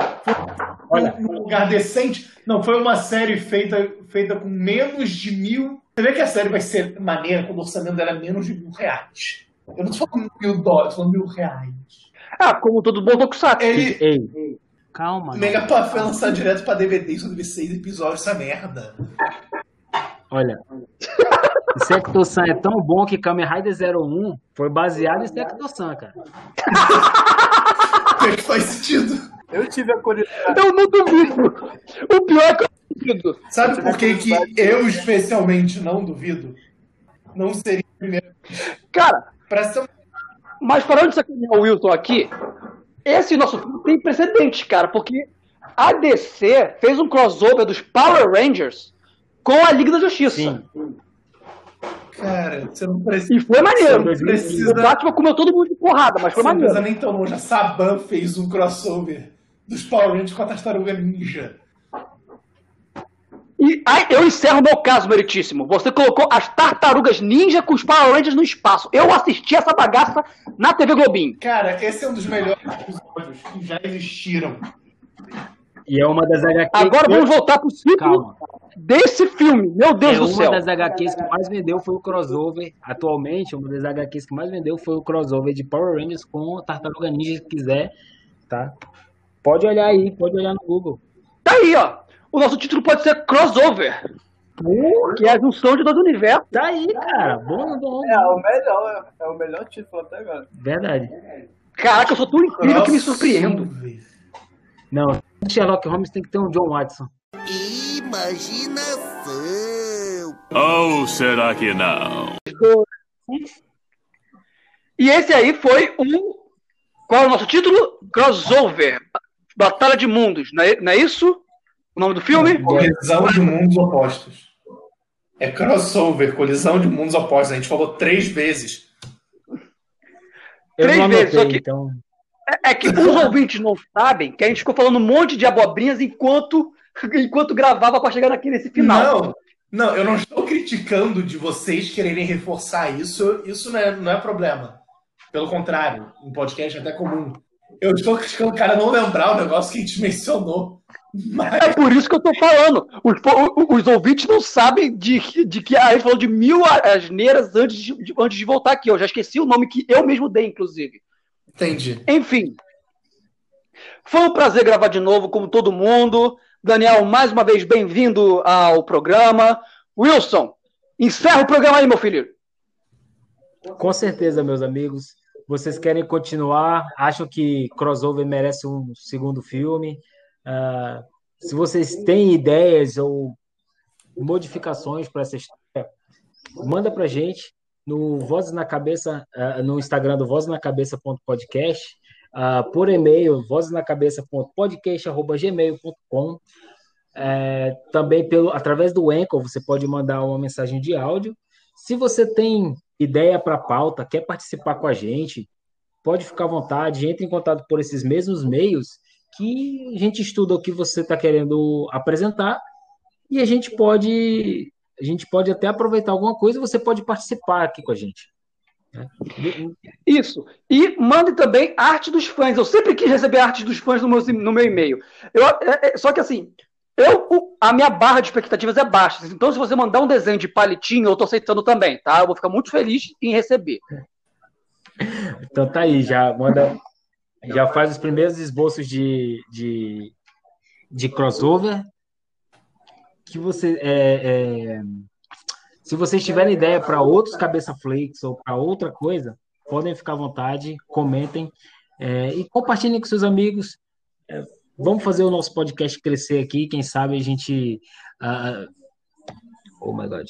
Olha. Foi num lugar decente. Não, foi uma série feita, feita com menos de mil. Você vê que a série vai ser maneira quando o orçamento dela é menos de mil reais. Eu não tô falando mil dólares, tô falando mil reais. Ah, como todo bom Tokusatsu. Ele. Ei, calma. O Mega Puff vai lançar direto pra DVD, isso teve seis episódios, essa merda. Olha. Insectosan é tão bom que Kamen Rider 01 foi baseado em Insectosan, cara. Que faz sentido. Eu tive a curiosidade. Eu não duvido. O pior é que eu duvido. Sabe por que, que eu especialmente não duvido? Não seria a primeira Cara, Pra ser mas parando de sacanear o Wilson aqui, esse nosso filme tem precedentes, cara, porque a DC fez um crossover dos Power Rangers com a Liga da Justiça. Sim. Cara, você não precisa. E foi maneiro. Precisa- O Batman comeu todo mundo de porrada, mas foi Você não precisa maneiro. nem tão longe. A Saban fez um crossover dos Power Rangers com a Tartaruga Ninja. E aí eu encerro meu caso, meritíssimo. Você colocou as tartarugas ninja com os Power Rangers no espaço. Eu assisti essa bagaça na TV Globinho. Cara, esse é um dos melhores episódios que já existiram. E é uma das HQ. Agora vamos voltar pro ciclo. Calma. desse filme. Meu Deus É, do uma céu. das HQs que mais vendeu foi o crossover. Atualmente, uma das HQs que mais vendeu foi o crossover de Power Rangers com Tartaruga Ninja, se quiser, tá? Pode olhar aí, pode olhar no Google. Tá aí, ó. O nosso título pode ser Crossover. Que é a junção de dois universos. Tá aí, cara. Bom, bom. É o melhor, é o melhor título até agora. Verdade. Caraca, eu sou tão incrível que me surpreendo. Não, Sherlock Holmes tem que ter um John Watson. Imaginação. Ou será que não? E esse aí foi um. Qual é o nosso título? Crossover. Batalha de Mundos. Não é, não é isso? O nome do filme? Colisão de mundos opostos. É crossover, colisão de mundos opostos. A gente falou três vezes. Eu Três vezes, anotei, só que- então. É, é que os ouvintes não sabem que a gente ficou falando um monte de abobrinhas enquanto, enquanto gravava para chegar naquele nesse final. Não, não, eu não estou criticando de vocês quererem reforçar isso. Isso não é, não é problema. Pelo contrário, um podcast é até comum. Eu estou criticando o cara não lembrar o negócio que a gente mencionou. Mas É por isso que eu tô falando. Os, os ouvintes não sabem de, de que a gente falou de mil asneiras antes de, de- antes de voltar aqui. Eu já esqueci o nome que eu mesmo dei, inclusive. entendi. Enfim. Foi um prazer gravar de novo, como todo mundo. Daniel, mais uma vez, bem-vindo ao programa. Wilson, encerra o programa aí, meu filho. Com certeza, meus amigos. Vocês querem continuar? Acham que Crossover merece um segundo filme? Ah, se vocês têm ideias ou modificações para essa história, manda para gente no Vozes na Cabeça, ah, no Instagram do vozesnacabeça.podcast, ah, por e-mail, vozesnacabeça.podcast.gmail.com. É, também pelo, através do Anchor, você pode mandar uma mensagem de áudio. Se você tem ideia para pauta, quer participar com a gente, pode ficar à vontade, entre em contato por esses mesmos meios que a gente estuda o que você está querendo apresentar e a gente pode a gente pode até aproveitar alguma coisa e você pode participar aqui com a gente. Isso. E mande também arte dos fãs. Eu sempre quis receber arte dos fãs no meu, no meu e-mail. Eu, é- é- só que assim, eu, a minha barra de expectativas é baixa. Então, se você mandar um desenho de palitinho, eu tô aceitando também, tá? Eu vou ficar muito feliz em receber. Então tá aí, já manda, já faz os primeiros esboços de, de, de crossover. Que você, é, é, se vocês tiverem ideia para outros cabeça flakes ou para outra coisa, podem ficar à vontade, comentem é, e compartilhem com seus amigos. É, vamos fazer o nosso podcast crescer aqui. Quem sabe a gente, ah, oh my god,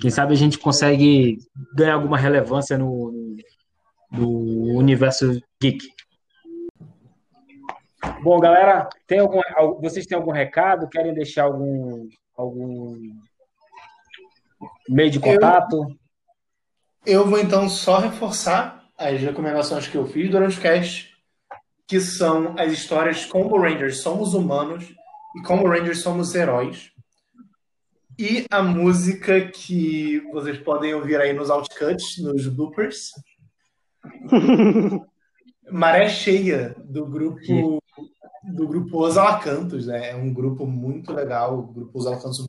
quem sabe a gente consegue ganhar alguma relevância no, no universo geek. Bom, galera, tem algum, al- vocês têm algum recado? Querem deixar algum, algum meio de contato? Eu vou então só reforçar as recomendações que eu fiz durante o cast, que são as histórias Combo Rangers Somos Humanos e Combo Rangers Somos Heróis. E a música que vocês podem ouvir aí nos outcuts, nos bloopers. Maré Cheia, do grupo do grupo Os Alacantos, né? É um grupo muito legal. O grupo Os Alacantos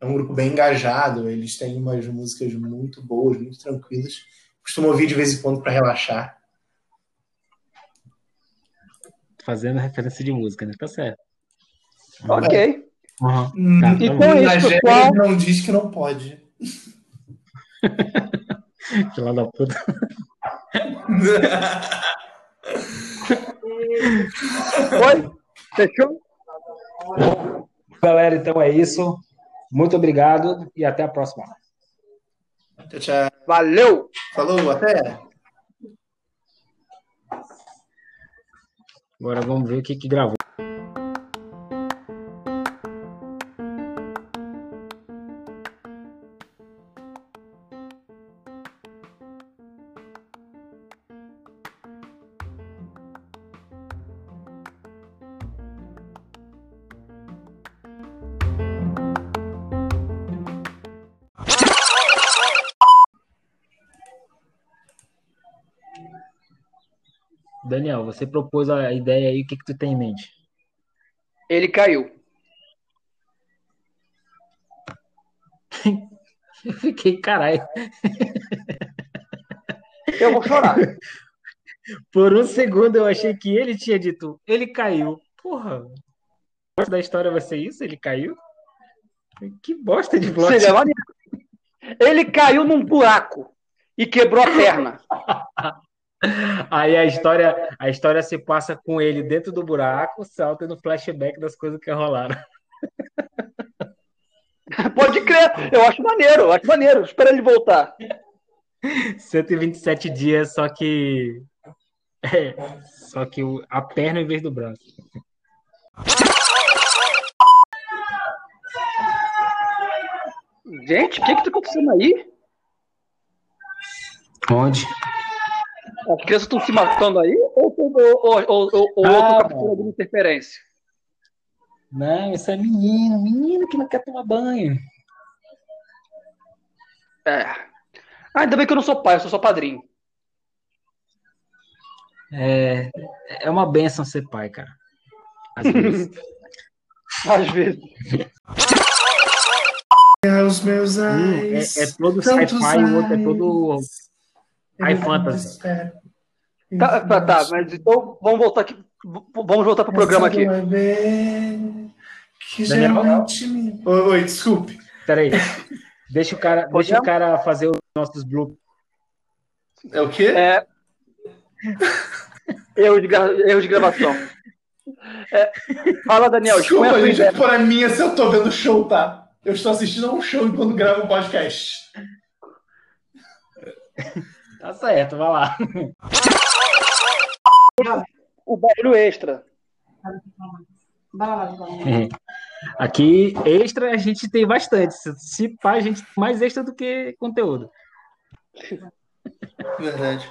é um grupo bem engajado. Eles têm umas músicas muito boas, muito tranquilas. Costumo ouvir de vez em quando para relaxar. Fazendo referência de música, né? Tá certo. Ok. Uhum. Tá, é Na isso, pessoal. não diz que não pode. bom. Filha da puta. Oi? Fechou? Galera, então é isso. Muito obrigado e até a próxima. Tchau, tchau. Valeu! Falou, até. Agora vamos ver o que que gravou. Você propôs a ideia aí, o que que tu tem em mente? Ele caiu. Eu fiquei, caralho. Eu vou chorar. Por um segundo eu achei que ele tinha dito, ele caiu. Porra, da história vai ser isso? Ele caiu? Que bosta de plot. Ele caiu num buraco e quebrou a perna. Aí a história, a história se passa com ele dentro do buraco, salta no flashback das coisas que rolaram. Pode crer. Eu acho maneiro, eu acho maneiro. Espera ele voltar. 127 dias, só que. É, só que o- a perna em vez do braço. Gente, o que que tá acontecendo aí? Onde? As crianças estão se matando aí? Ou, ou, ou, ou, ou, ou Ah, outro captura mano. alguma interferência? Não, isso é menino, menino que não quer tomar banho. É. Ah, ainda bem que eu não sou pai, eu sou só padrinho. É, é uma benção ser pai, cara. Às vezes. Às vezes. Os meus Um é, eyes. é todo sci-fi, o outro é eyes. todo high fantasy. Tá, tá, tá, mas então vamos voltar aqui. Vamos voltar pro programa aqui. Que Daniel? geralmente me... Oi, oi, desculpe. Peraí. Deixa o cara, deixa o cara fazer os nossos bloopers. É o quê? É. Erro de, gra- erro de gravação. É, Fala, Daniel, a Desculpa, sua gente, ideia. por a minha se eu tô vendo show, tá? Eu estou assistindo a um show enquanto gravo um podcast. Tá certo, vai lá. O barulho extra. Aqui, extra, a gente tem bastante. Se- pá, a gente tem mais extra do que conteúdo. Verdade.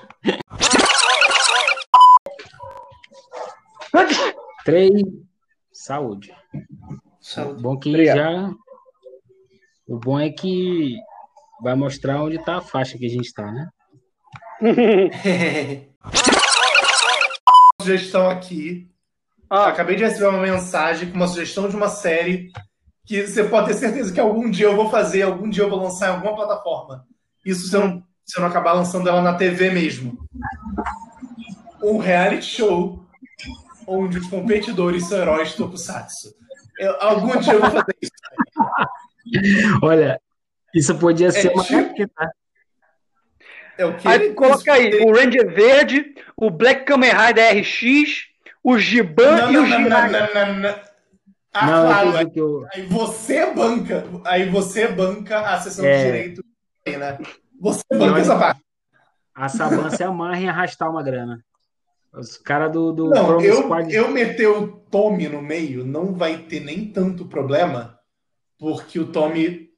Três. Saúde. Saúde. Bom que Obrigado. já. O bom é que vai mostrar onde tá a faixa que a gente tá, né? sugestão aqui. Ah, Acabei de receber uma mensagem com uma sugestão de uma série que você pode ter certeza que algum dia eu vou fazer, algum dia eu vou lançar em alguma plataforma. Isso se eu não, se eu não acabar lançando ela na TV mesmo. Um reality show onde os competidores são heróis tokusatsu. Eu- algum dia eu vou fazer isso. Olha, isso podia ser uma tipo- tá? É o que aí coloca aí o Ranger Verde, o Black Kamen Rider RX, o Giban Não, e não, o não. Ah, Não, claro, que eu- Aí você banca, aí você banca a sessão É. de direito, né? Você banca essa parte. a Saban se amarra em arrastar uma grana. Os caras do, do Não, Promo eu, Squad. eu meter o Tommy no meio não vai ter nem tanto problema, porque o Tommy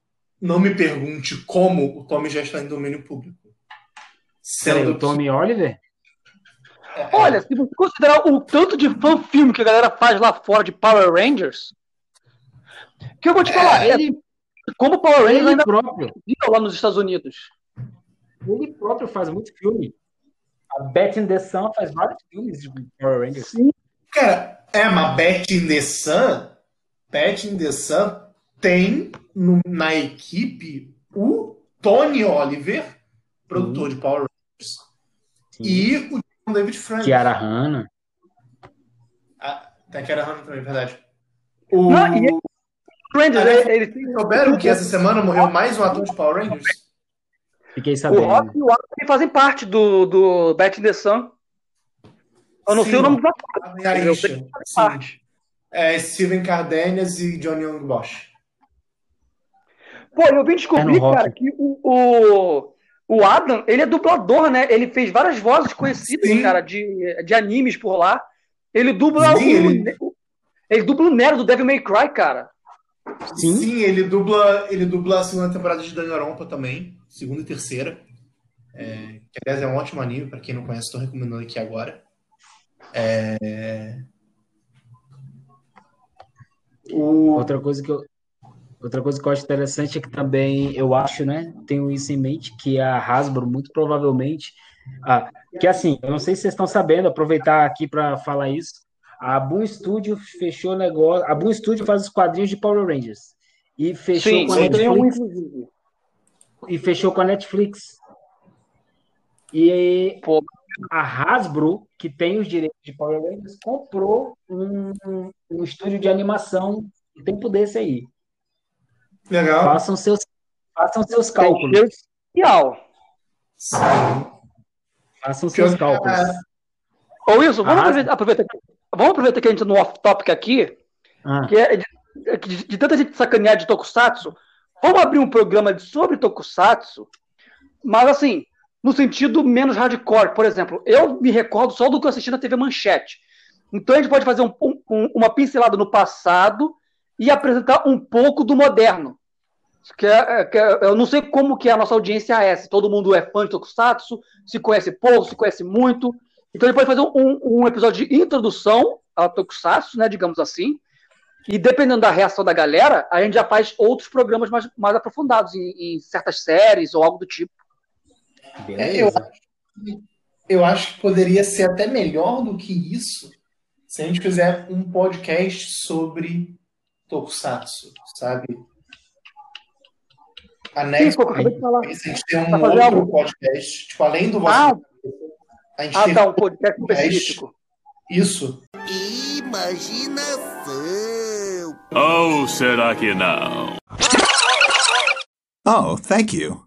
não me pergunte como o Tommy já está em domínio público. Sendo o Tommy Oliver? que- Olha, se você considerar o tanto de fã-filme que a galera faz lá fora de Power Rangers, que eu vou te falar, é, Ele, como Power Rangers ele ainda próprio. lá nos Estados Unidos. Ele próprio faz muito filme. A Beth in the Sun faz vários filmes de Power Rangers. Cara, é, mas Bet in the Sun, in the Sun tem no- na equipe o Tony Oliver, produtor de Power Rangers, Sim. e o John David Frank. Kiara Hanna. Ah, tem Kiara Hanna também, é verdade. O... Não, e Rangers, Aliás, ele, Souberam que essa semana morreu mais um ator de Power Rangers? Fiquei o sabendo. Rock e o Adam fazem parte do, do Bet in the Sun. Eu não Sim. sei o nome dos atores. A Eu sei Aisha. que fazem Sim. parte. É, Steven Cardenas e John Young Bosch. Pô, eu vim É descobrir, rock. cara, que o, o, o Adam, ele é dublador, né? Ele fez várias vozes conhecidas, Sim. cara, de, de animes por lá. Ele dubla Sim, o, ele- ele dubla o Nero do Devil May Cry, cara. Sim. ele dubla, ele dubla a segunda temporada de Danganronpa também, segunda e terceira. É, que aliás é um ótimo anime, pra quem não conhece, estou recomendando aqui agora. É... O... Outra coisa que eu outra coisa que eu acho interessante é que também eu acho, né, tenho isso em mente que a Hasbro muito provavelmente, ah, que assim, eu não sei se vocês estão sabendo, aproveitar aqui para falar isso. A Boom Studio fechou negócio, a Boom Studio faz os quadrinhos de Power Rangers. E fechou Sim, com a um, Netflix. E fechou com a Netflix. E Pô. a Hasbro, que tem os direitos de Power Rangers, comprou um, um estúdio de animação um tempo desse aí. Legal. Façam seus, façam seus cálculos. especial. Façam seus cálculos. Ô, Wilson, vamos Ah, aproveitar, aproveitar, vamos aproveitar que a gente tá no off-topic aqui, Ah, que é de, é de, de tanta gente sacanear de Tokusatsu, vamos abrir um programa de- sobre Tokusatsu, mas assim, no sentido menos hardcore. Por exemplo, eu me recordo só do que eu assisti na TV Manchete. Então a gente pode fazer um- um- uma pincelada no passado e apresentar um pouco do moderno. Que é- que é- eu não sei como que a nossa audiência é, se todo mundo é fã de Tokusatsu, se conhece pouco, se conhece muito. Então gente pode fazer um, um episódio de introdução a Tokusatsu, né, digamos assim, e dependendo da reação da galera, a gente já faz outros programas mais, mais aprofundados em, em certas séries ou algo do tipo. É, eu, eu acho que poderia ser até melhor do que isso se a gente fizer um podcast sobre Tokusatsu, sabe? A Sim, a gente tem um fazer outro algo. podcast, tipo, além do vosso. Ah, a gente ah tem tá, um podcast específico. isso. Imaginação. Ou será que não? Oh, thank you.